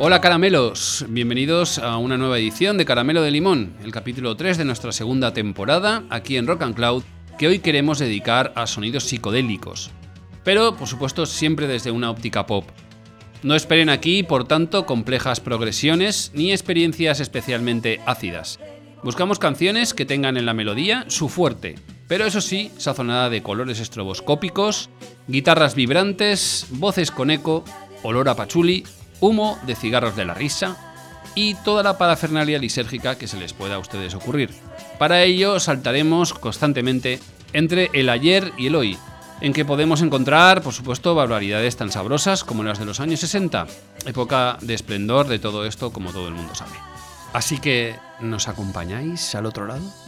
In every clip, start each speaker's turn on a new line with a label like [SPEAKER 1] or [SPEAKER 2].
[SPEAKER 1] Hola caramelos, bienvenidos a una nueva edición de Caramelo de Limón, el capítulo 3 de nuestra segunda temporada aquí en Rock and Cloud, que hoy queremos dedicar a sonidos psicodélicos, pero por supuesto siempre desde una óptica pop. No esperen aquí, por tanto, complejas progresiones ni experiencias especialmente ácidas. Buscamos canciones que tengan en la melodía su fuerte, pero eso sí, sazonada de colores estroboscópicos, guitarras vibrantes, voces con eco, olor a pachuli humo de cigarros de la risa y toda la parafernalia lisérgica que se les pueda a ustedes ocurrir. Para ello saltaremos constantemente entre el ayer y el hoy, en que podemos encontrar, por supuesto, barbaridades tan sabrosas como las de los años 60, época de esplendor de todo esto como todo el mundo sabe. Así que, ¿nos acompañáis al otro lado?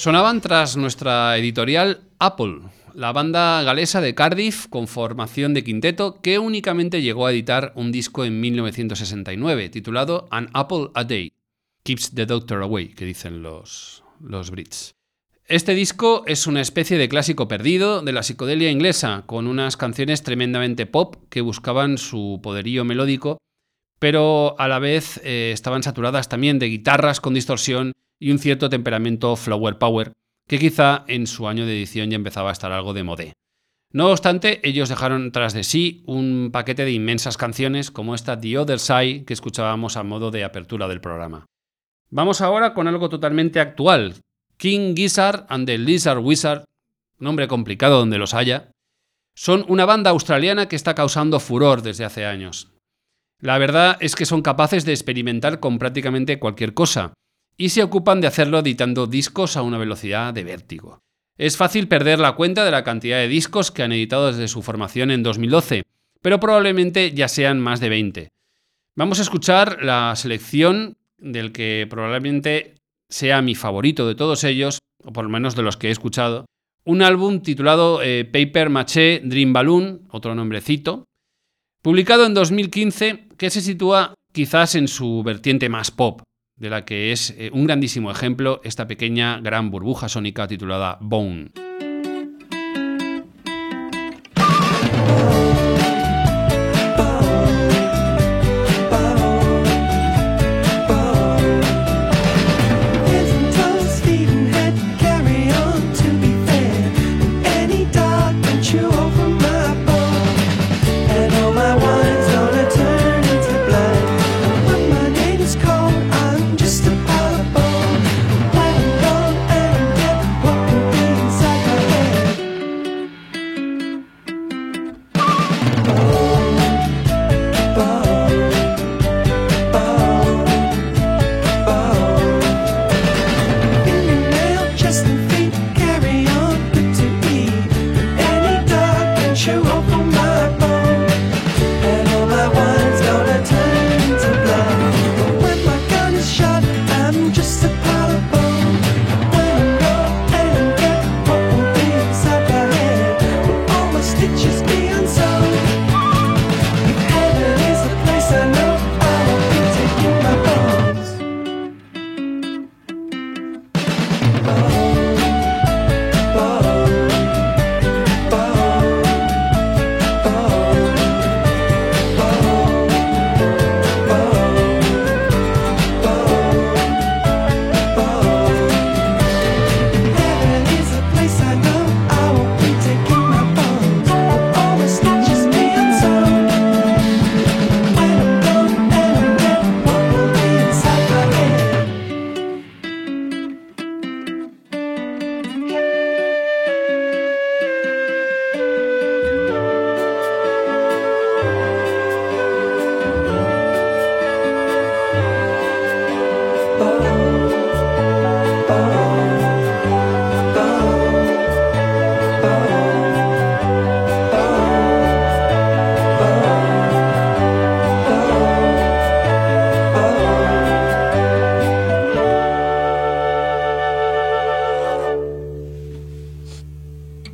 [SPEAKER 1] Sonaban tras nuestra editorial Apple, la banda galesa de Cardiff con formación de quinteto que únicamente llegó a editar un disco en 1969 titulado An Apple a Day. Keeps the Doctor Away, que dicen los, los Brits. Este disco es una especie de clásico perdido de la psicodelia inglesa, con unas canciones tremendamente pop que buscaban su poderío melódico, pero a la vez eh, estaban saturadas también de guitarras con distorsión y un cierto temperamento flower power
[SPEAKER 2] que quizá en su año de edición ya empezaba a estar algo de modé. No obstante, ellos dejaron tras de sí un paquete de inmensas canciones como esta The Other Side que escuchábamos a modo de apertura del programa. Vamos ahora con algo totalmente actual. King Gizzard and the Lizard Wizard, nombre complicado donde los haya, son una banda australiana que está causando furor desde hace años. La verdad es que son capaces de experimentar con prácticamente cualquier cosa, y se ocupan de hacerlo editando discos a una velocidad de vértigo. Es fácil perder la cuenta de la cantidad de discos que han editado desde su formación en 2012, pero probablemente ya sean más de 20. Vamos a escuchar la selección del que probablemente sea mi favorito de todos ellos, o por lo menos de los que he escuchado. Un álbum titulado eh, Paper Maché Dream Balloon, otro nombrecito, publicado en 2015, que se sitúa quizás en su vertiente más pop, de la que es eh, un grandísimo ejemplo esta pequeña gran burbuja sónica titulada Bone.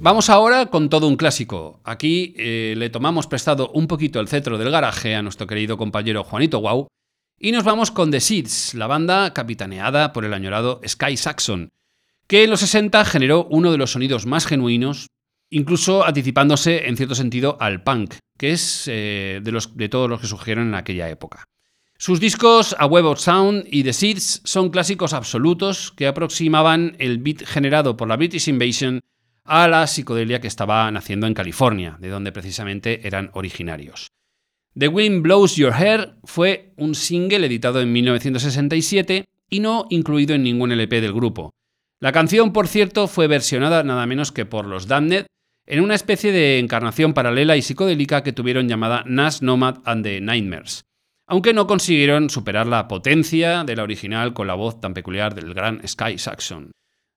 [SPEAKER 2] Vamos ahora con todo un clásico. Aquí eh, le tomamos prestado un poquito el cetro del garaje a nuestro querido compañero Juanito Guau y nos vamos con The Seeds, la banda capitaneada por el añorado Sky Saxon, que en los 60 generó uno de los sonidos más genuinos, incluso anticipándose en cierto sentido al punk, que es eh, de, de todos los que surgieron en aquella época. Sus discos A Web of Sound y The Seeds son clásicos absolutos que aproximaban el beat generado por la British Invasion a la psicodelia que estaba naciendo en California, de donde precisamente eran originarios. The Wind Blows Your Hair fue un single editado en 1967 y no incluido en ningún LP del grupo. La canción, por cierto, fue versionada nada menos que por los Damned en una especie de encarnación paralela y psicodélica que tuvieron llamada Nash Nomad and the Nightmares, aunque no consiguieron superar la potencia de la original con la voz tan peculiar del gran Sky Saxon.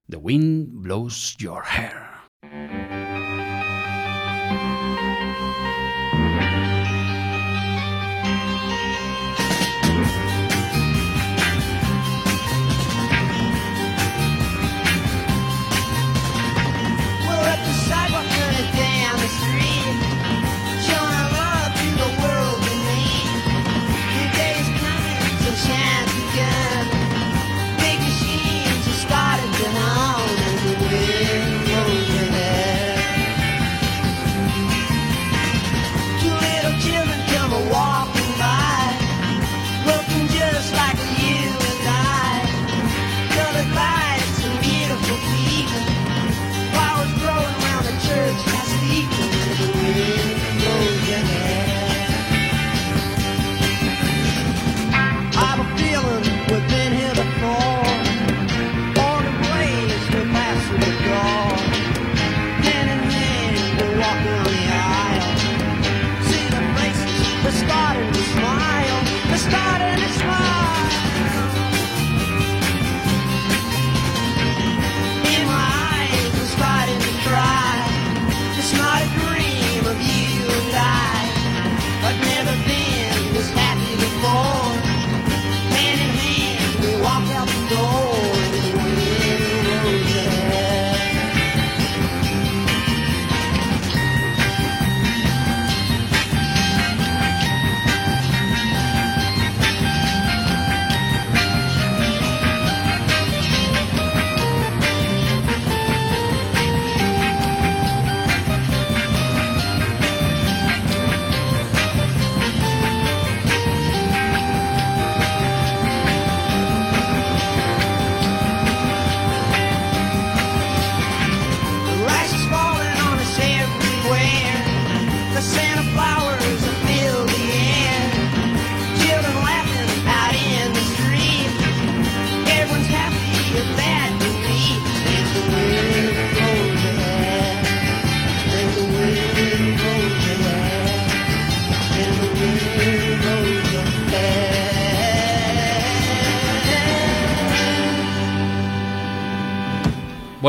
[SPEAKER 2] The Wind Blows Your Hair. thank you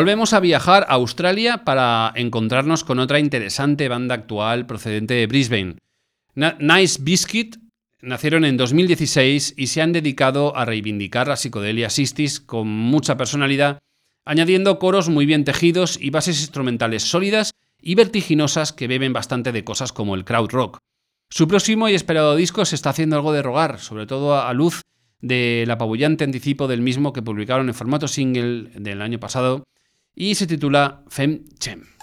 [SPEAKER 2] Volvemos a viajar a Australia para encontrarnos con otra interesante banda actual procedente de Brisbane. nice Biscuit nacieron en 2016 y se han dedicado a reivindicar la psicodelia Sistis con mucha personalidad, añadiendo coros muy bien tejidos y bases instrumentales sólidas y vertiginosas que beben bastante de cosas como el crowd rock. Su próximo y esperado disco se está haciendo algo de rogar, sobre todo a luz del apabullante anticipo del mismo que publicaron en formato single del año pasado y se titula Fem Chem.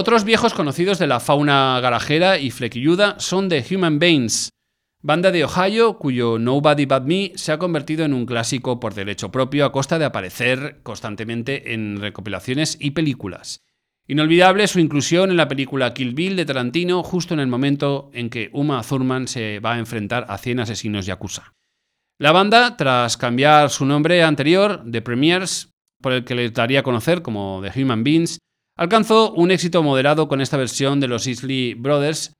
[SPEAKER 2] Otros viejos conocidos de la fauna garajera y flequilluda son The Human Beings, banda de Ohio cuyo Nobody But Me se ha convertido en un clásico por derecho propio a costa de aparecer constantemente en recopilaciones y películas. Inolvidable su inclusión en la película Kill Bill de Tarantino justo en el momento en que Uma Thurman se va a enfrentar a 100 asesinos yakuza. La banda, tras cambiar su nombre anterior, The Premiers, por el que le daría a conocer como The Human Beings, Alcanzó un éxito moderado con esta versión de los Isley Brothers,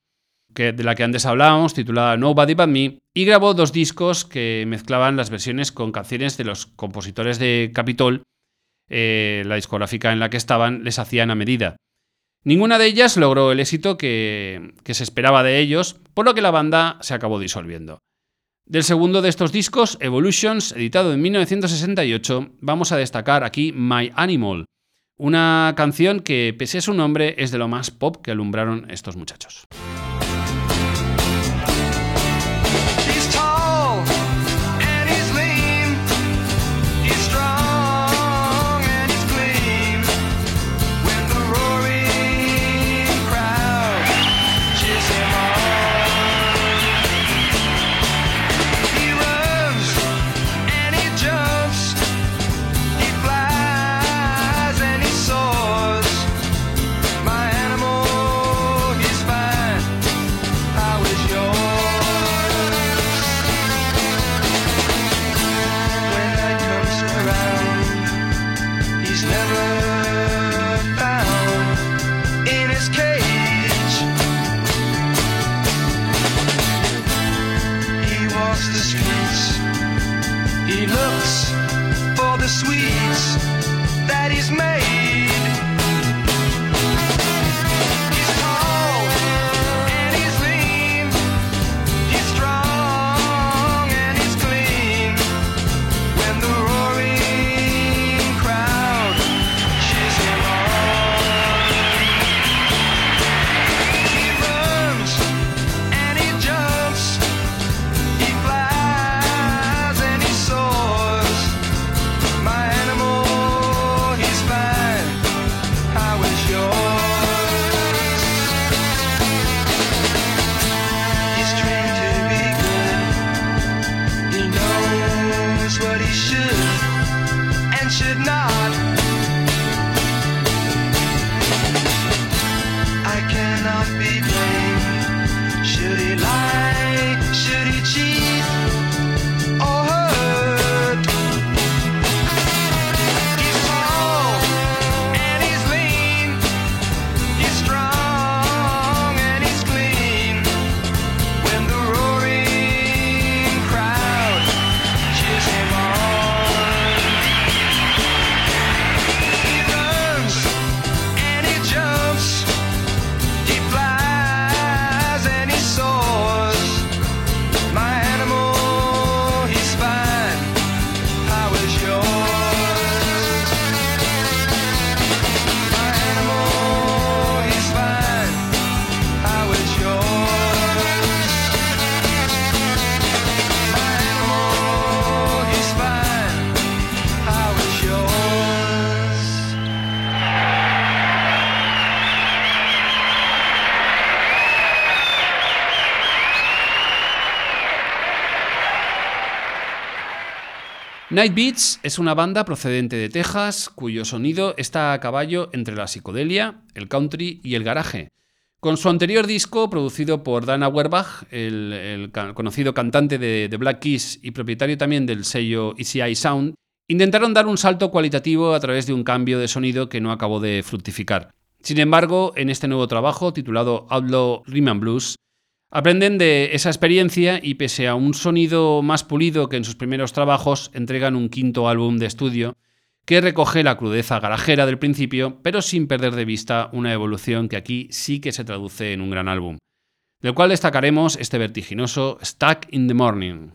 [SPEAKER 2] que, de la que antes hablábamos, titulada Nobody But Me, y grabó dos discos que mezclaban las versiones con canciones de los compositores de Capitol, eh, la discográfica en la que estaban, les hacían a medida. Ninguna de ellas logró el éxito que, que se esperaba de ellos, por lo que la banda se acabó disolviendo. Del segundo de estos discos, Evolutions, editado en 1968, vamos a destacar aquí My Animal, una canción que, pese a su nombre, es de lo más pop que alumbraron estos muchachos. Night Beats es una banda procedente de Texas cuyo sonido está a caballo entre la psicodelia, el country y el garaje. Con su anterior disco, producido por Dana Werbach, el, conocido cantante de, de, Black Keys y propietario también del sello ECI Sound, intentaron dar un salto cualitativo a través de un cambio de sonido que no acabó de fructificar. Sin embargo, en este nuevo trabajo, titulado Outlaw Rhythm Blues, Aprenden de esa experiencia y pese a un sonido más pulido que en sus primeros trabajos, entregan un quinto álbum de estudio que recoge la crudeza garajera del principio, pero sin perder de vista una evolución que aquí sí que se traduce en un gran álbum, del cual destacaremos este vertiginoso Stuck in the Morning.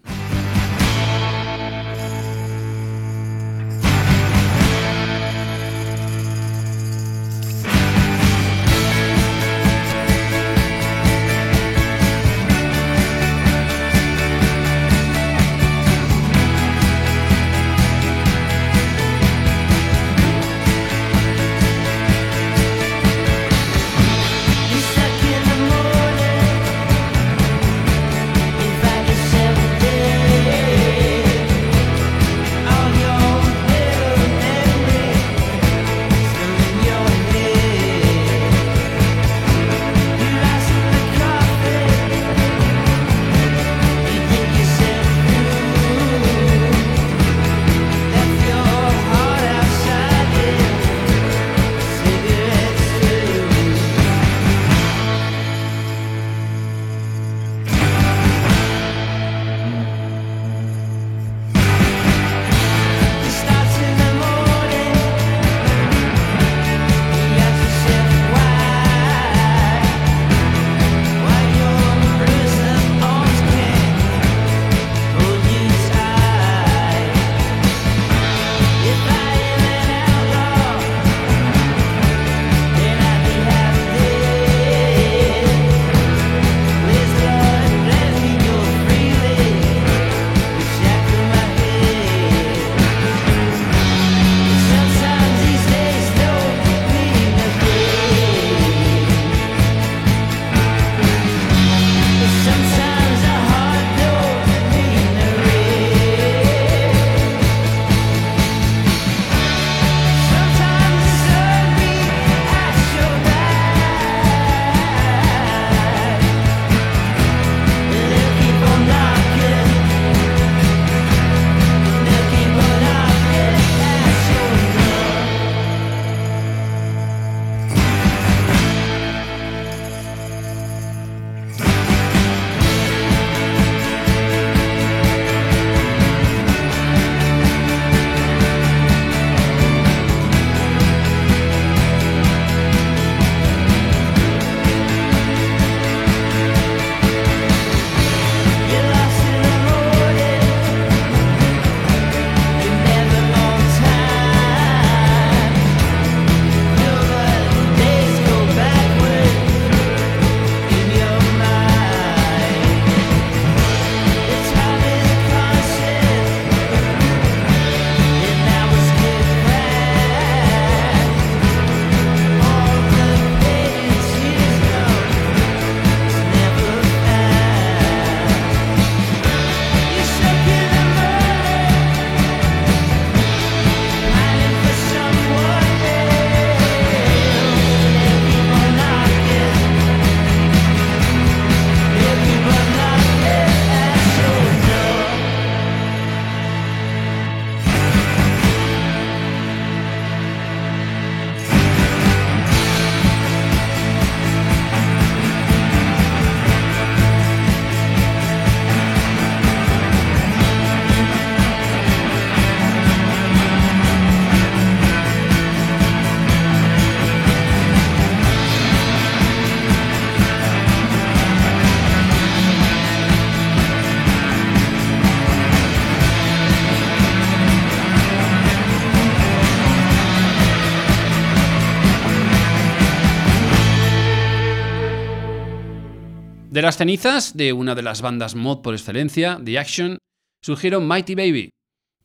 [SPEAKER 3] De las cenizas de una de las bandas mod por excelencia, The Action, surgieron Mighty Baby,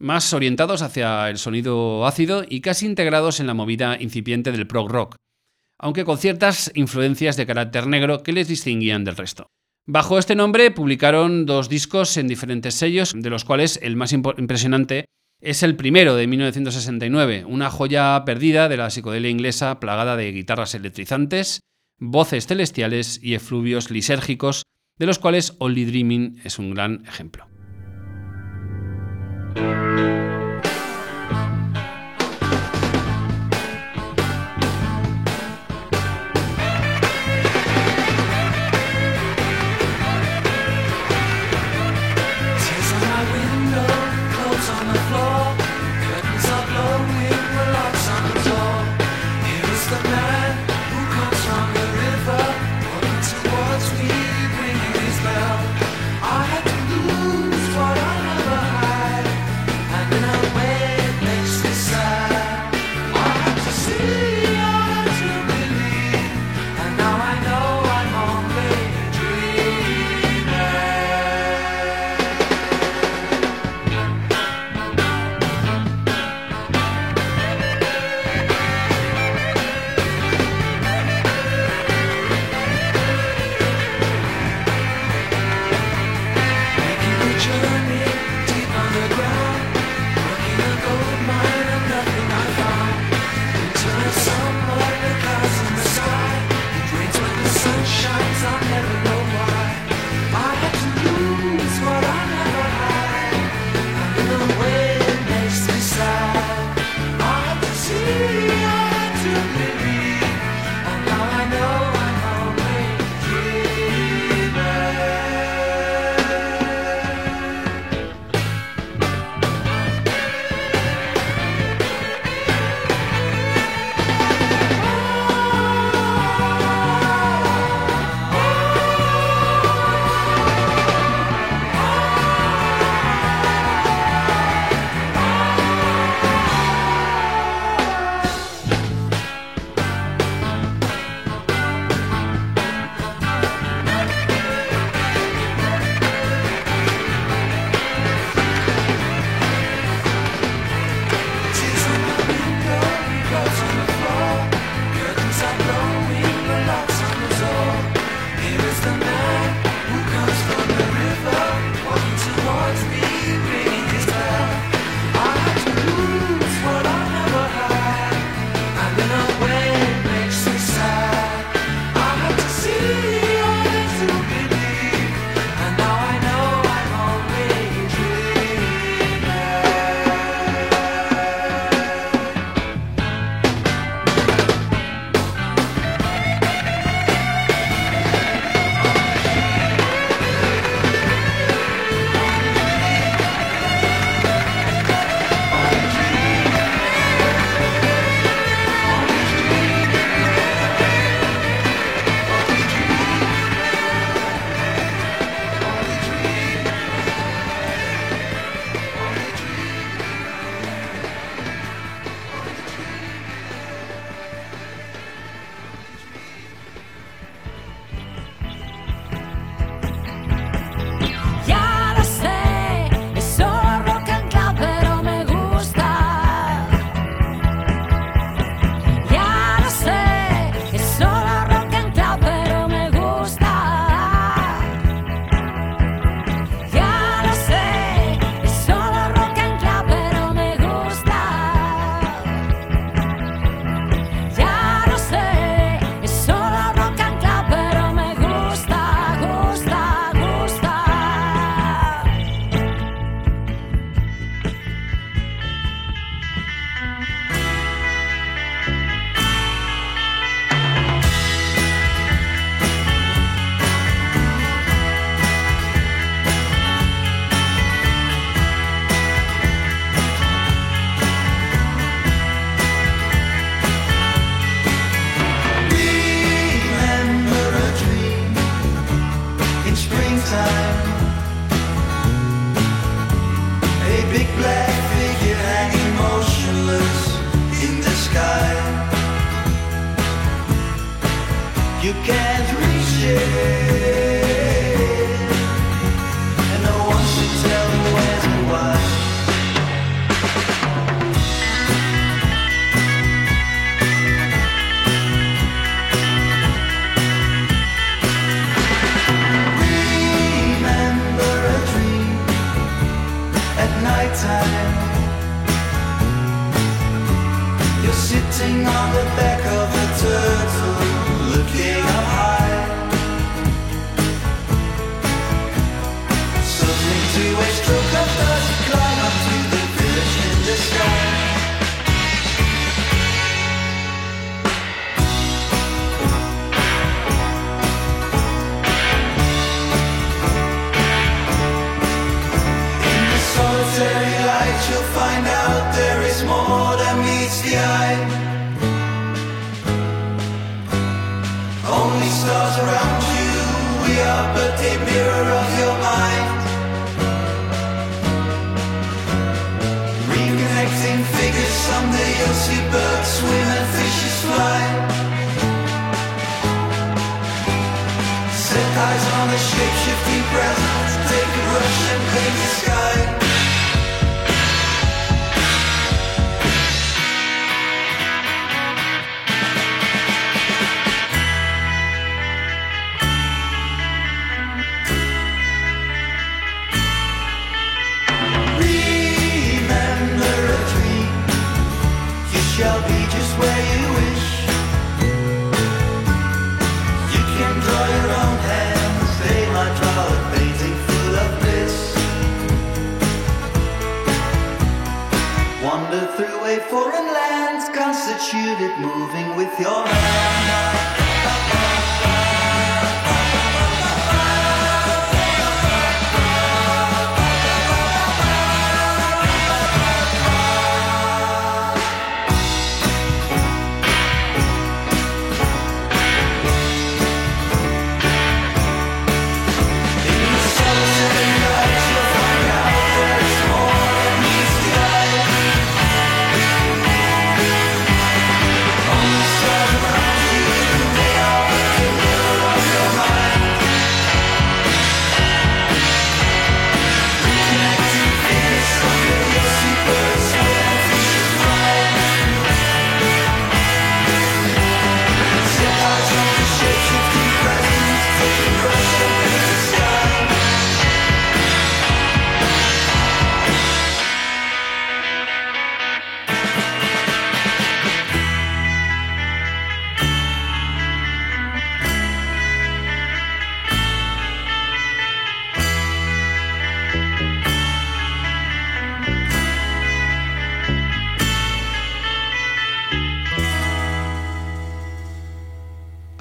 [SPEAKER 3] más orientados hacia el sonido ácido y casi integrados en la movida incipiente del prog rock, aunque con ciertas influencias de carácter negro que les distinguían del resto. Bajo este nombre publicaron dos discos en diferentes sellos, de los cuales el más impresionante es el primero de 1969, una joya perdida de la psicodelia inglesa plagada de guitarras electrizantes, voces celestiales y efluvios lisérgicos, de los cuales Only Dreaming es un gran ejemplo.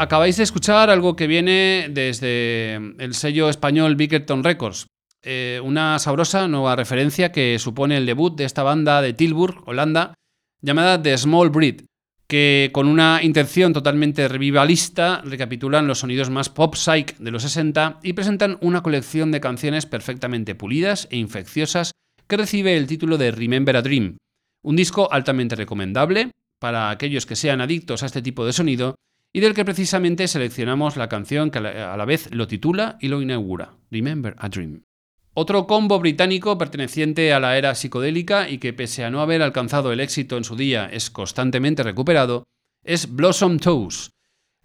[SPEAKER 2] Acabáis de escuchar algo que viene desde el sello español Bickerton Records. Eh, una sabrosa nueva referencia que supone el debut de esta banda de Tilburg, Holanda, llamada The Small Breed, que con una intención totalmente revivalista recapitulan los sonidos más pop psych de los 60 y presentan una colección de canciones perfectamente pulidas e infecciosas que recibe el título de Remember a Dream, un disco altamente recomendable para aquellos que sean adictos a este tipo de sonido y del que precisamente seleccionamos la canción que a la- vez lo titula y lo inaugura, Remember a Dream. Otro combo británico perteneciente a la era psicodélica y que pese a no haber alcanzado el éxito en su día es constantemente recuperado, es Blossom Toes.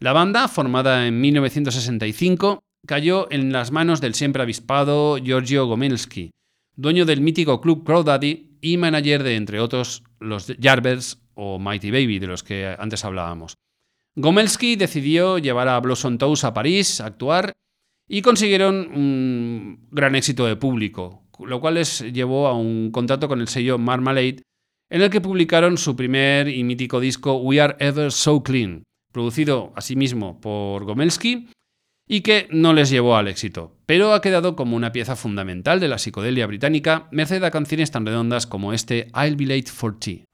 [SPEAKER 2] La banda, formada en 1965, cayó en las manos del siempre avispado Giorgio Gomelsky, dueño del mítico club Crawdaddy y manager de, entre otros, los Jarvers o Mighty Baby, de los que antes hablábamos. Gomelsky decidió llevar a Blossom Toes a París a actuar y consiguieron un gran éxito de público, lo cual les llevó a un contrato con el sello Marmalade, en el que publicaron su primer y mítico disco We Are Ever So Clean, producido asimismo por Gomelsky y que no les llevó al éxito, pero ha quedado como una pieza fundamental de la psicodelia británica, merced a canciones tan redondas como este I'll Be Late for Tea.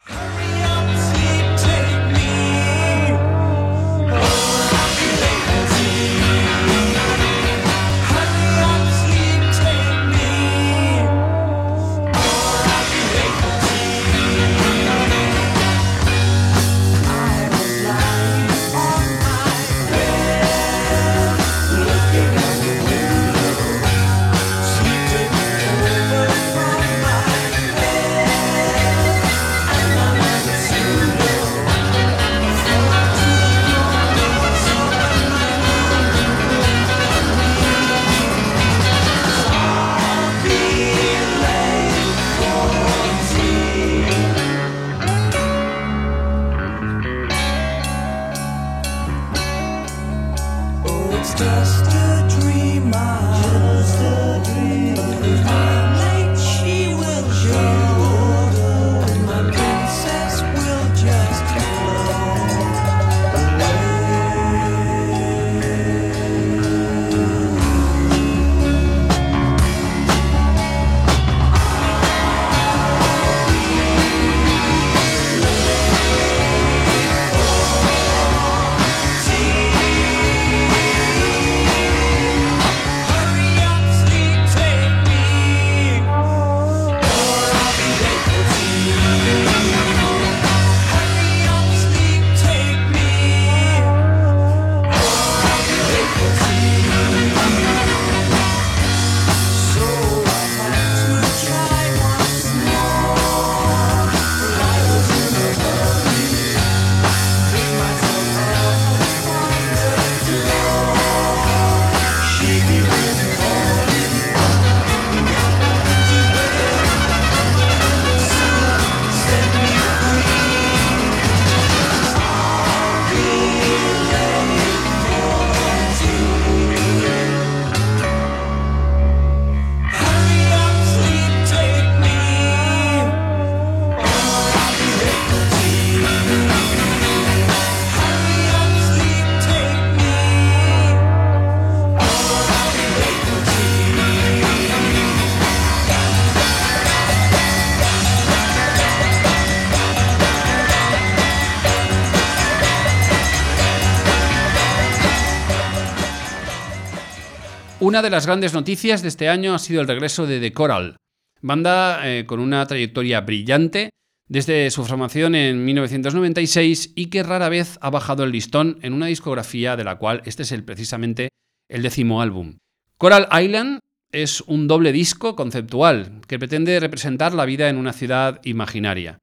[SPEAKER 2] Una de las grandes noticias de este año ha sido el regreso de The Coral, banda eh, con una trayectoria brillante desde su formación en 1996 y que rara vez ha bajado el listón en una discografía de la cual este es el, precisamente el décimo álbum. Coral Island es un doble disco conceptual que pretende representar la vida en una ciudad imaginaria.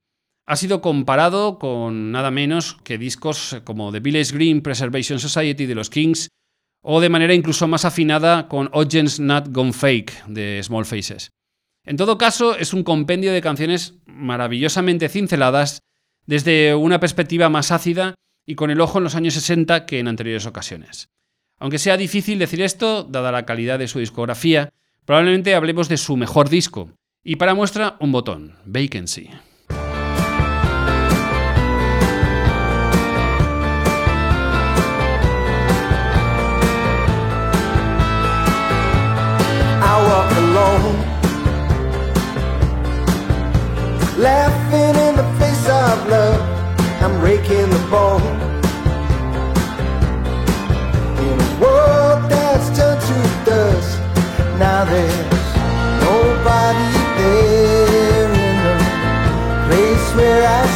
[SPEAKER 2] Ha sido comparado con nada menos que discos como The Village Green Preservation Society de los Kings o de manera incluso más afinada con Audience Not Gone Fake de Small Faces. En todo caso, es un compendio de canciones maravillosamente cinceladas desde una perspectiva más ácida y con el ojo en los años 60 que en anteriores ocasiones. Aunque sea difícil decir esto, dada la calidad de su discografía, probablemente hablemos de su mejor disco. Y para muestra, un botón, Vacancy.
[SPEAKER 4] Laughing in the face of love, I'm raking the bone. In a world that's turned to dust, now there's nobody there in the place where I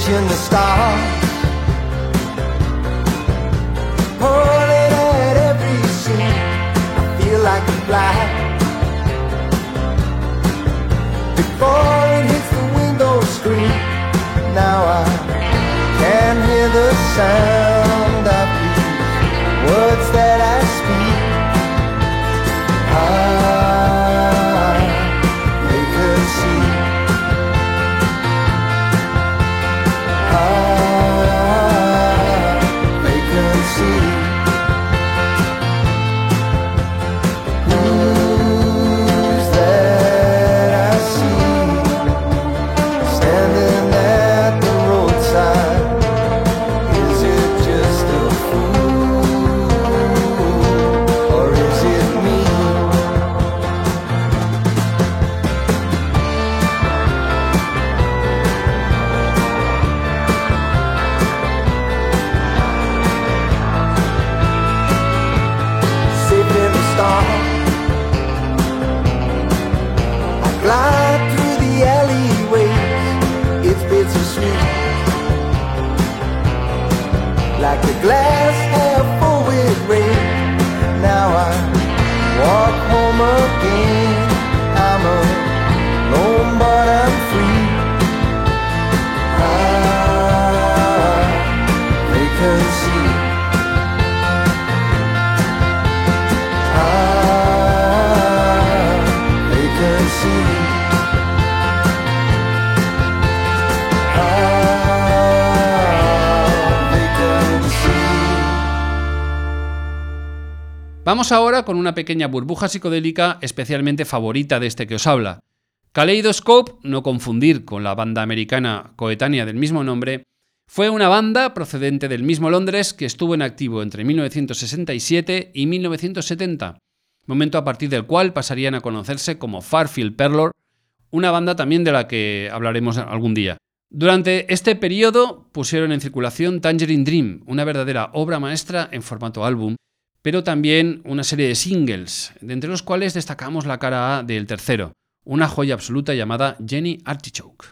[SPEAKER 4] Stitching the stars. Pulling at every seam. I feel like a fly. Before it hits the window screen, now I can hear the sound
[SPEAKER 2] Ahora con una pequeña burbuja psicodélica especialmente favorita de este que os habla. Kaleidoscope, no confundir con la banda americana coetánea del mismo nombre, fue una banda procedente del mismo Londres que estuvo en activo entre 1967 y 1970, momento a partir del cual pasarían a conocerse como Farfield Perlor, una banda también de la que hablaremos algún día. Durante este periodo pusieron en circulación Tangerine Dream, una verdadera obra maestra en formato álbum, pero también una serie de singles, de entre los cuales destacamos la cara A del tercero, una joya absoluta llamada Jenny Artichoke.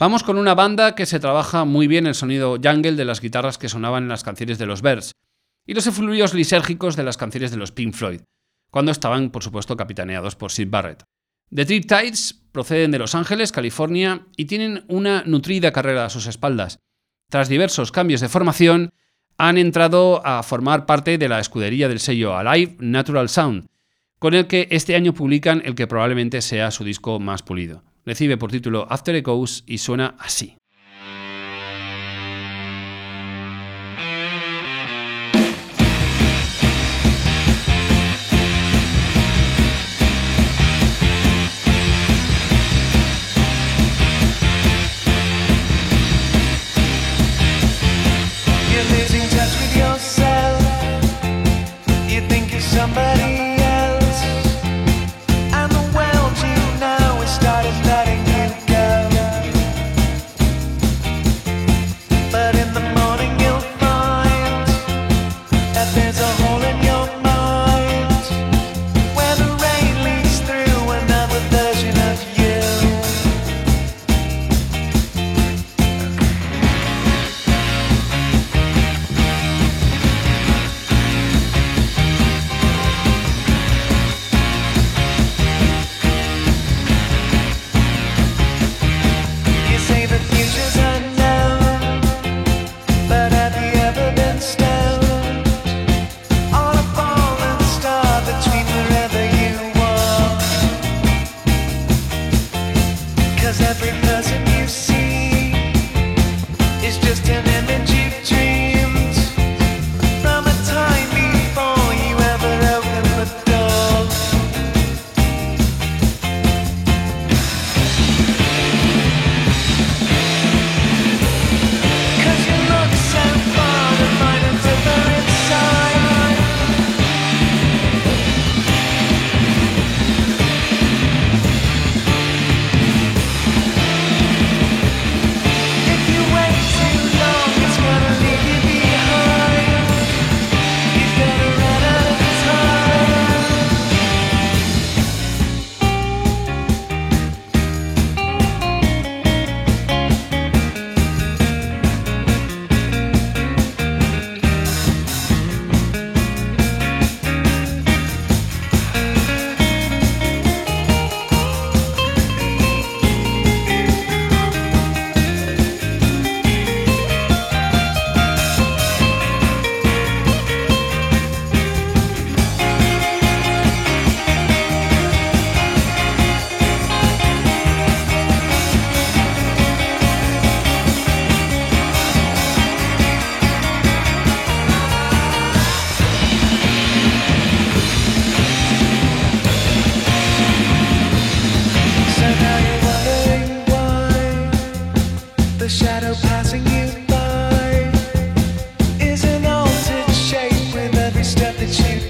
[SPEAKER 2] Vamos con una banda que se trabaja muy bien el sonido jungle de las guitarras que sonaban en las canciones de los Bears y los efluvios lisérgicos de las canciones de los Pink Floyd, cuando estaban, por supuesto, capitaneados por Sid Barrett. The Triptides proceden de Los Ángeles, California, y tienen una nutrida carrera a sus espaldas. Tras diversos cambios de formación, han entrado a formar parte de la escudería del sello Alive Natural Sound, con el que este año publican el que probablemente sea su disco más pulido. Recibe por título After Echoes y suena así.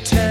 [SPEAKER 5] Tell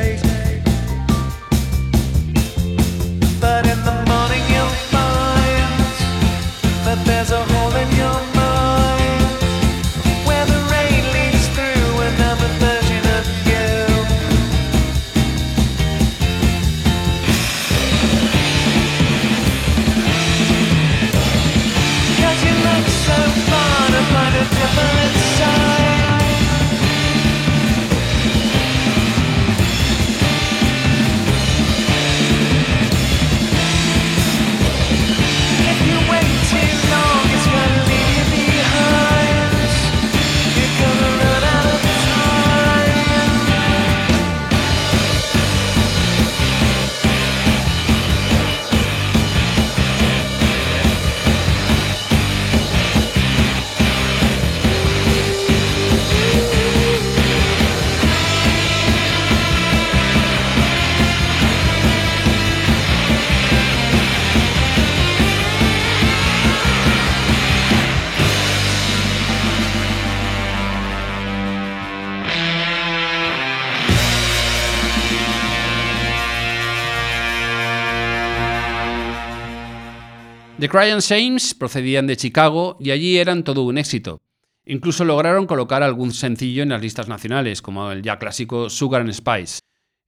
[SPEAKER 5] The
[SPEAKER 2] Crying Shames procedían de Chicago y allí eran todo un éxito. Incluso lograron colocar algún sencillo en las listas nacionales, como el ya clásico Sugar and Spice.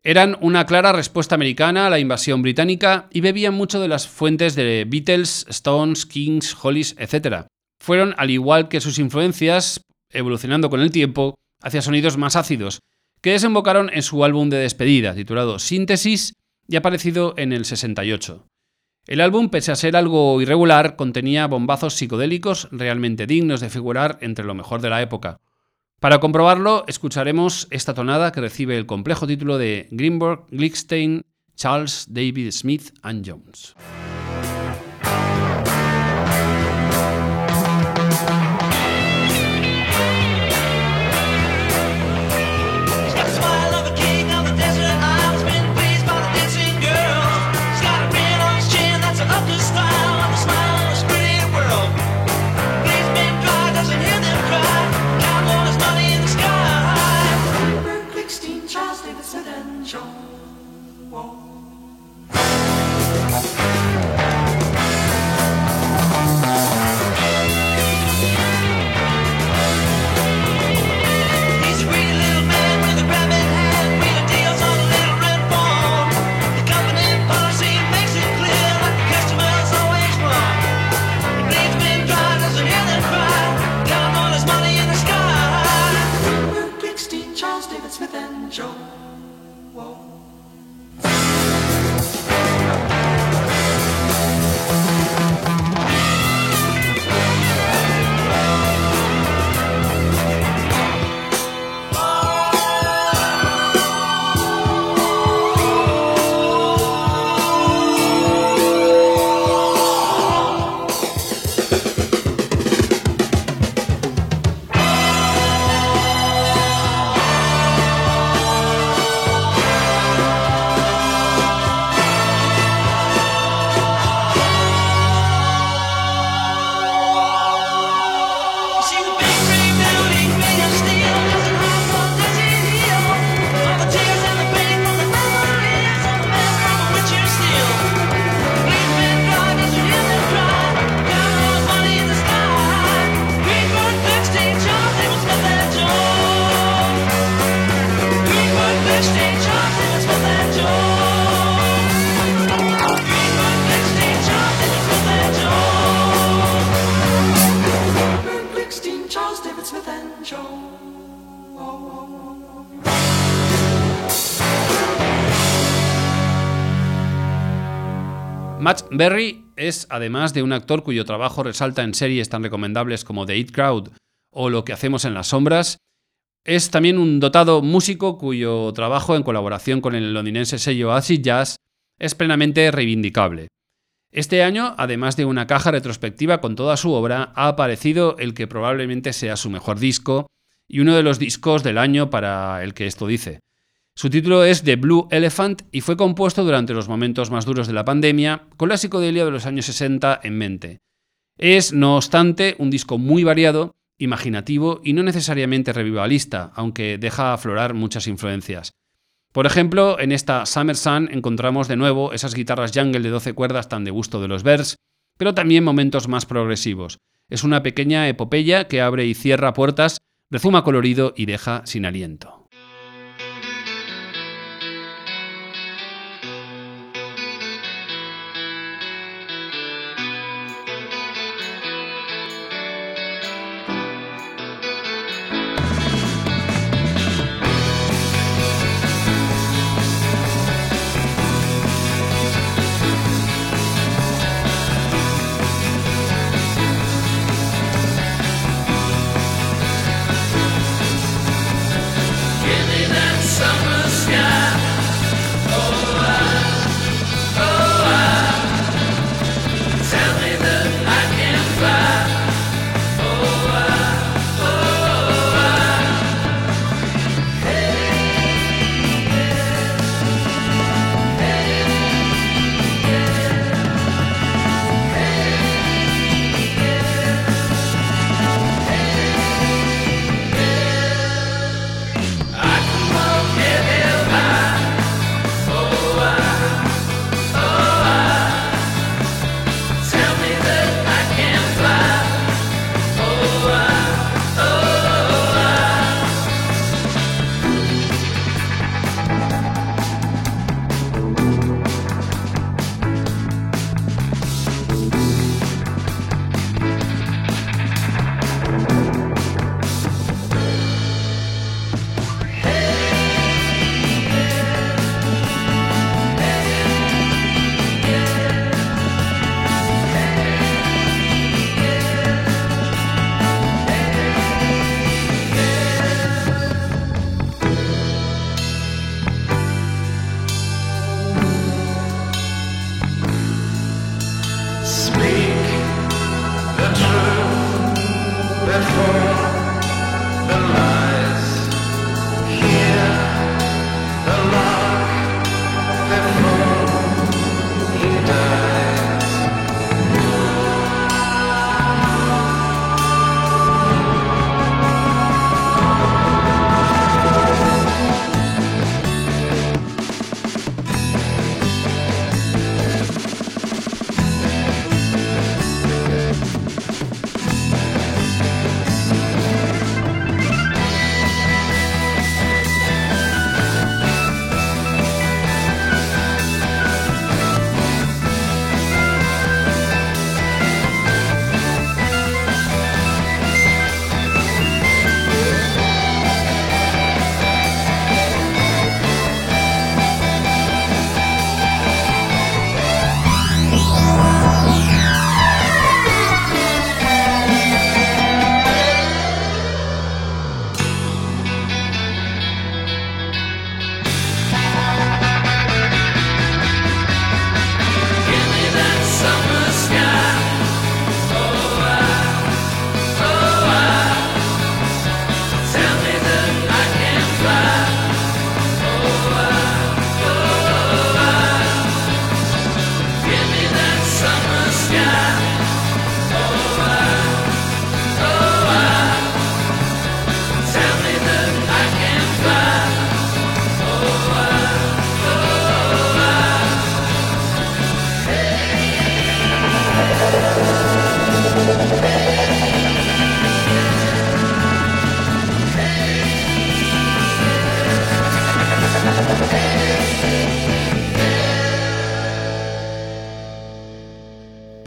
[SPEAKER 2] Eran una clara respuesta americana a la invasión británica y bebían mucho de las fuentes de Beatles, Stones, Kings, Hollies, etc. Fueron, al igual que sus influencias, evolucionando con el tiempo hacia sonidos más ácidos, que desembocaron en su álbum de despedida, titulado Síntesis, y aparecido en el 68. El álbum, pese a ser algo irregular, contenía bombazos psicodélicos realmente dignos de figurar entre lo mejor de la época. Para comprobarlo, escucharemos esta tonada que recibe el complejo título de Greenberg, Glickstein, Charles, David Smith and Jones.
[SPEAKER 6] Smith
[SPEAKER 2] Berry es, además de un actor cuyo trabajo resalta en series tan recomendables como The It Crowd o Lo que hacemos en las sombras, es también un dotado músico cuyo trabajo en colaboración con el londinense sello Acid Jazz es plenamente reivindicable. Este año, además de una caja retrospectiva con toda su obra, ha aparecido el que probablemente sea su mejor disco y uno de los discos del año para el que esto dice. Su título es The Blue Elephant y fue compuesto durante los momentos más duros de la pandemia, con la psicodelia de los años 60 en mente. Es, no obstante, un disco muy variado, imaginativo y no necesariamente revivalista, aunque deja aflorar muchas influencias. Por ejemplo, en esta Summer Sun encontramos de nuevo esas guitarras jungle de 12 cuerdas tan de gusto de los Bears, pero también momentos más progresivos. Es una pequeña epopeya que abre y cierra puertas, rezuma colorido y deja sin aliento.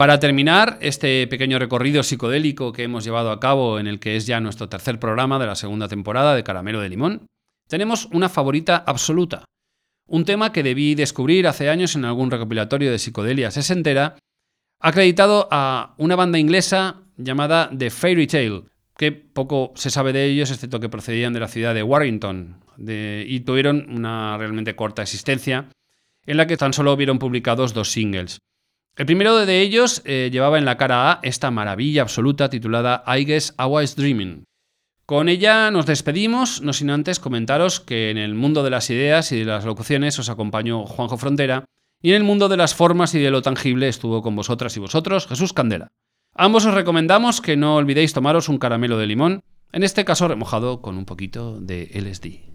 [SPEAKER 2] Para terminar este pequeño recorrido psicodélico que hemos llevado a cabo en el que es ya nuestro tercer programa de la segunda temporada de Caramelo de Limón, tenemos una favorita absoluta. Un tema que debí descubrir hace años en algún recopilatorio de psicodelia sesentera, acreditado a una banda inglesa llamada The Fairy Tale, que poco se sabe de ellos, excepto que procedían de la ciudad de Warrington y tuvieron una realmente corta existencia, en la que tan solo hubieron publicados dos singles. El primero de ellos eh, llevaba en la cara A esta maravilla absoluta titulada I Guess I Was Dreaming. Con ella nos despedimos, no sin antes comentaros que en el mundo de las ideas y de las locuciones os acompañó Juanjo Frontera y en el mundo de las formas y de lo tangible estuvo con vosotras y vosotros Jesús Candela. Ambos os recomendamos que no olvidéis tomaros un caramelo de limón, en este caso remojado con un poquito de LSD.